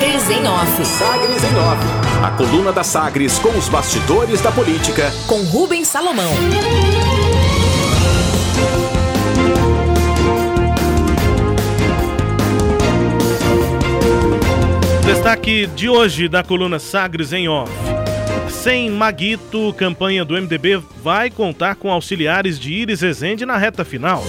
Sagres em Off. Sagres em Off. A coluna da Sagres com os bastidores da política. Com Rubens Salomão. Destaque de hoje da coluna Sagres em Off. Sem Maguito, campanha do MDB vai contar com auxiliares de Iris Rezende na reta final.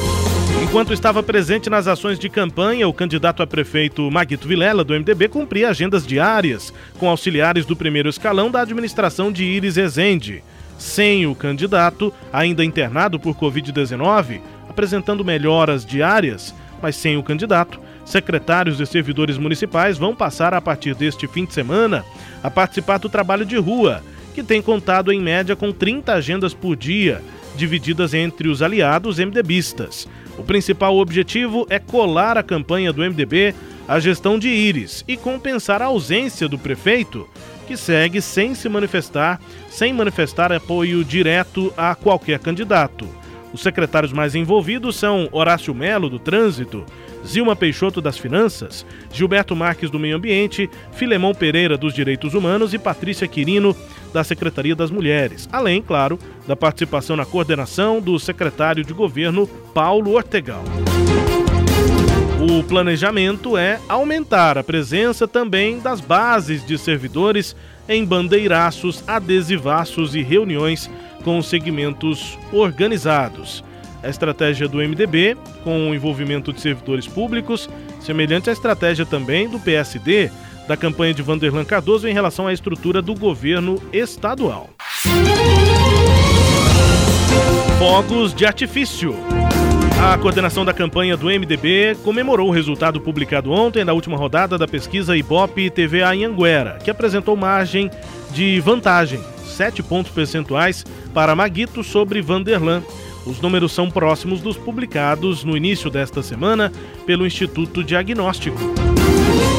Enquanto estava presente nas ações de campanha, o candidato a prefeito Maguito Vilela, do MDB, cumpria agendas diárias com auxiliares do primeiro escalão da administração de Iris Rezende. Sem o candidato, ainda internado por Covid-19, apresentando melhoras diárias, mas sem o candidato, secretários e servidores municipais vão passar a partir deste fim de semana a participar do trabalho de rua, que tem contado em média com 30 agendas por dia, divididas entre os aliados MDBistas. O principal objetivo é colar a campanha do MDB à gestão de Íris e compensar a ausência do prefeito, que segue sem se manifestar, sem manifestar apoio direto a qualquer candidato. Os secretários mais envolvidos são Horácio Melo, do Trânsito, Zilma Peixoto, das Finanças, Gilberto Marques, do Meio Ambiente, Filemão Pereira, dos Direitos Humanos e Patrícia Quirino, da Secretaria das Mulheres, além, claro, da participação na coordenação do secretário de governo Paulo Ortegal. O planejamento é aumentar a presença também das bases de servidores em bandeiraços, adesivaços e reuniões com segmentos organizados. A estratégia do MDB, com o envolvimento de servidores públicos, semelhante à estratégia também do PSD, da campanha de Vanderlan Cardoso em relação à estrutura do governo estadual. Fogos de artifício. A coordenação da campanha do MDB comemorou o resultado publicado ontem na última rodada da pesquisa Ibope TVA em Anguera, que apresentou margem de vantagem, 7 pontos percentuais para Maguito sobre Vanderlan. Os números são próximos dos publicados no início desta semana pelo Instituto Diagnóstico.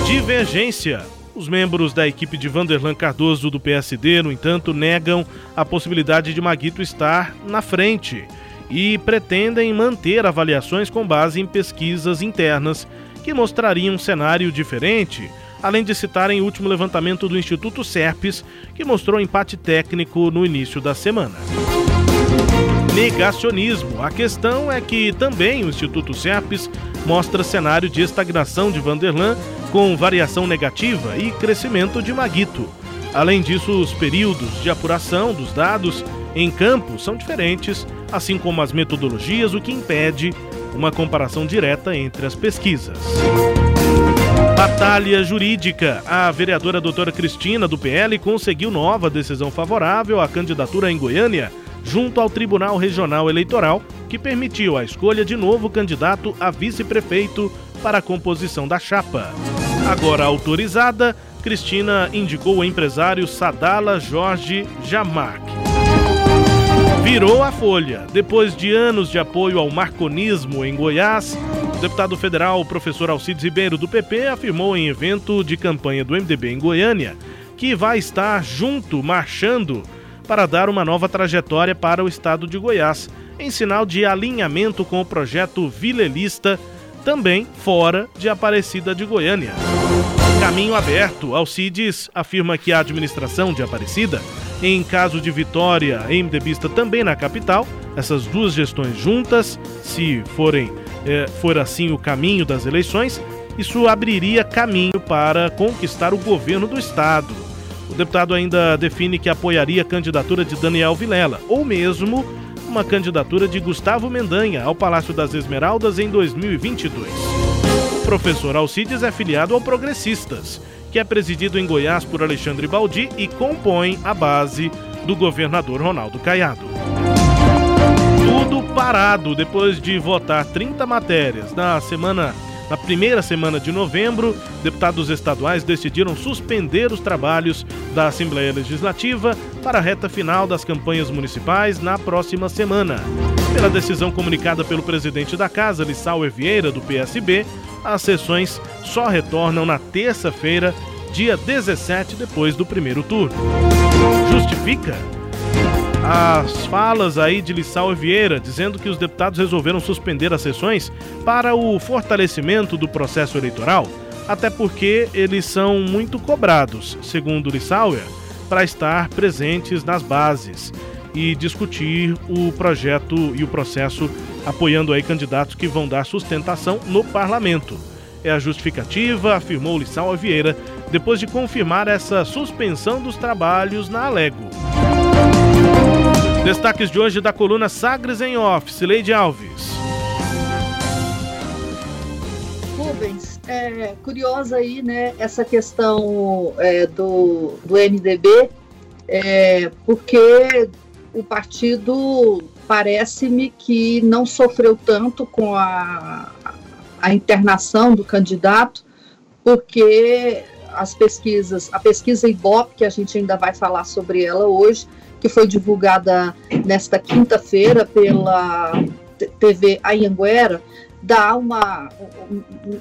Divergência. Os membros da equipe de Vanderlan Cardoso do PSD, no entanto, negam a possibilidade de Maguito estar na frente e pretendem manter avaliações com base em pesquisas internas que mostrariam um cenário diferente, além de citarem o último levantamento do Instituto Serpes, que mostrou empate técnico no início da semana. Negacionismo. A questão é que também o Instituto Serpes mostra cenário de estagnação de Vanderlan com variação negativa e crescimento de Maguito. Além disso, os períodos de apuração dos dados em campo são diferentes, assim como as metodologias, o que impede uma comparação direta entre as pesquisas. Batalha jurídica. A vereadora doutora Cristina, do PL, conseguiu nova decisão favorável à candidatura em Goiânia junto ao Tribunal Regional Eleitoral, que permitiu a escolha de novo candidato a vice-prefeito para a composição da chapa. Agora autorizada, Cristina indicou o empresário Sadala Jorge Jamarque. Virou a folha. Depois de anos de apoio ao marconismo em Goiás, o deputado federal professor Alcides Ribeiro do PP afirmou em evento de campanha do MDB em Goiânia que vai estar junto, marchando para dar uma nova trajetória para o estado de Goiás, em sinal de alinhamento com o projeto Vilelista, também fora de Aparecida de Goiânia. Caminho aberto, Alcides afirma que a administração de Aparecida, em caso de vitória MDBista também na capital, essas duas gestões juntas, se forem eh, for assim o caminho das eleições, isso abriria caminho para conquistar o governo do estado o deputado ainda define que apoiaria a candidatura de Daniel Vilela, ou mesmo uma candidatura de Gustavo Mendanha ao Palácio das Esmeraldas em 2022. O professor Alcides é filiado ao Progressistas, que é presidido em Goiás por Alexandre Baldi e compõe a base do governador Ronaldo Caiado. Tudo parado depois de votar 30 matérias na semana na primeira semana de novembro, deputados estaduais decidiram suspender os trabalhos da Assembleia Legislativa para a reta final das campanhas municipais na próxima semana. Pela decisão comunicada pelo presidente da Casa, Lissauer Vieira, do PSB, as sessões só retornam na terça-feira, dia 17, depois do primeiro turno. Justifica? As falas aí de Lissau Vieira, dizendo que os deputados resolveram suspender as sessões para o fortalecimento do processo eleitoral, até porque eles são muito cobrados, segundo Lissauer, para estar presentes nas bases e discutir o projeto e o processo apoiando aí candidatos que vão dar sustentação no parlamento. É a justificativa, afirmou Lissau Vieira, depois de confirmar essa suspensão dos trabalhos na Alego. Destaques de hoje da coluna Sagres em Office, Leide Alves. Rubens, é curiosa aí, né, essa questão é, do, do MDB, é, porque o partido parece-me que não sofreu tanto com a, a internação do candidato, porque as pesquisas, a pesquisa Ibope, que a gente ainda vai falar sobre ela hoje, que foi divulgada nesta quinta-feira pela TV Anhanguera, dá uma,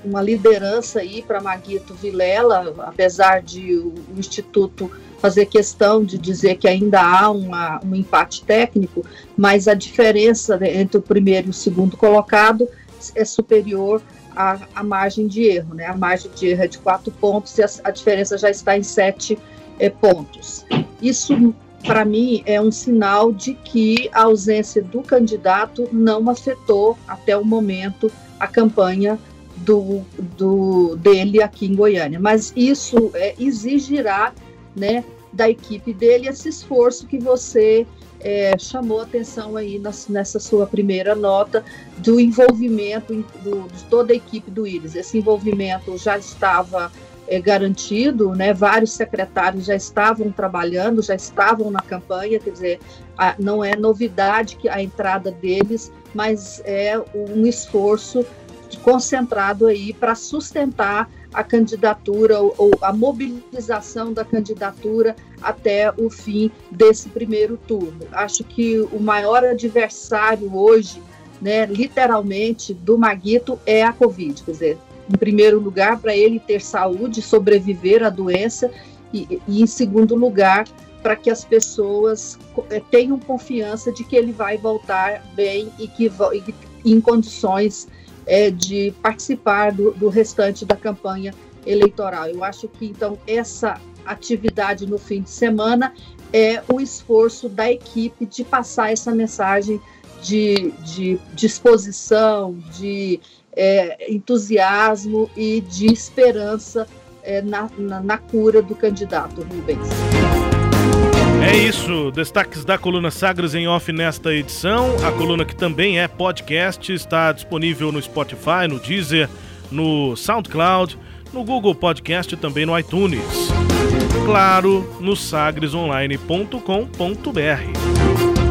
uma liderança aí para Maguito Vilela, apesar de o Instituto fazer questão de dizer que ainda há uma, um empate técnico, mas a diferença entre o primeiro e o segundo colocado é superior à, à margem de erro, né? A margem de erro é de quatro pontos e a, a diferença já está em sete é, pontos. Isso para mim, é um sinal de que a ausência do candidato não afetou, até o momento, a campanha do, do dele aqui em Goiânia. Mas isso é, exigirá né, da equipe dele esse esforço que você é, chamou atenção aí nessa sua primeira nota do envolvimento do, de toda a equipe do Íris. Esse envolvimento já estava é, garantido, né? Vários secretários já estavam trabalhando, já estavam na campanha, quer dizer, a, não é novidade que a entrada deles, mas é um esforço concentrado aí para sustentar a candidatura ou, ou, a mobilização da candidatura até o fim desse primeiro turno. Acho que o maior adversário hoje, né, literalmente, do Maguito é a Covid, quer dizer, em primeiro lugar, para ele ter saúde, sobreviver à doença, e, e em segundo lugar, para que as pessoas eh, tenham confiança de que ele vai voltar bem e que e, em condições é, de participar do, do restante da campanha eleitoral. Eu acho que então essa atividade no fim de semana é o esforço da equipe de passar essa mensagem de, de disposição, de é, entusiasmo e de esperança é, na, na, na, cura do candidato Rubens. É isso, destaques da coluna Sagres em Off nesta edição. A coluna que também é podcast está disponível no Spotify, no Deezer, no SoundCloud, no Google Podcast e também no iTunes. Claro, no sagresonline.com.br.